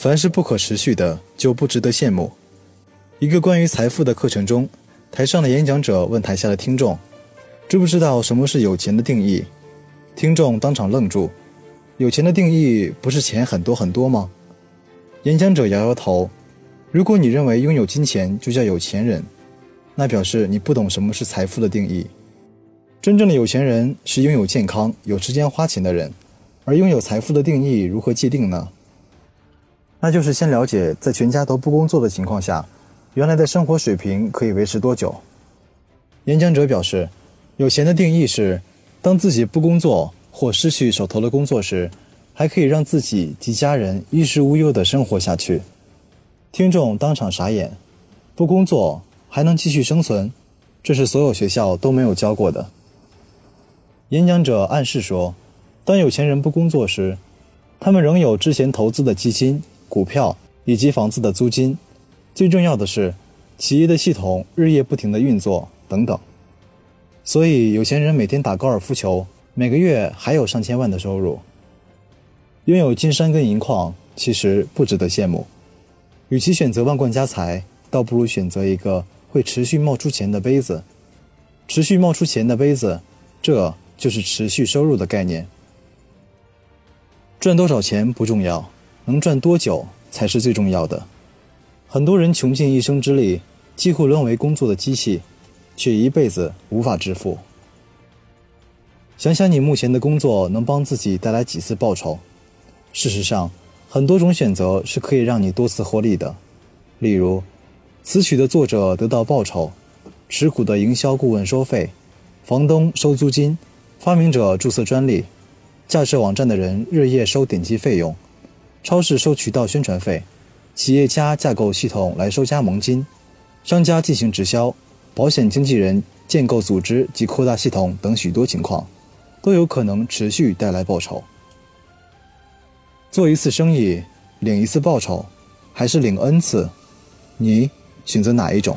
凡是不可持续的，就不值得羡慕。一个关于财富的课程中，台上的演讲者问台下的听众：“知不知道什么是有钱的定义？”听众当场愣住。有钱的定义不是钱很多很多吗？演讲者摇摇头。如果你认为拥有金钱就叫有钱人，那表示你不懂什么是财富的定义。真正的有钱人是拥有健康、有时间花钱的人。而拥有财富的定义如何界定呢？那就是先了解，在全家都不工作的情况下，原来的生活水平可以维持多久。演讲者表示，有钱的定义是，当自己不工作或失去手头的工作时，还可以让自己及家人衣食无忧地生活下去。听众当场傻眼，不工作还能继续生存，这是所有学校都没有教过的。演讲者暗示说。当有钱人不工作时，他们仍有之前投资的基金、股票以及房子的租金。最重要的是，企业的系统日夜不停的运作等等。所以，有钱人每天打高尔夫球，每个月还有上千万的收入。拥有金山跟银矿，其实不值得羡慕。与其选择万贯家财，倒不如选择一个会持续冒出钱的杯子。持续冒出钱的杯子，这就是持续收入的概念。赚多少钱不重要，能赚多久才是最重要的。很多人穷尽一生之力，几乎沦为工作的机器，却一辈子无法致富。想想你目前的工作能帮自己带来几次报酬？事实上，很多种选择是可以让你多次获利的。例如，词曲的作者得到报酬，持股的营销顾问收费，房东收租金，发明者注册专利。架设网站的人日夜收点击费用，超市收渠道宣传费，企业家架构系统来收加盟金，商家进行直销，保险经纪人建构组织及扩大系统等许多情况，都有可能持续带来报酬。做一次生意领一次报酬，还是领 N 次，你选择哪一种？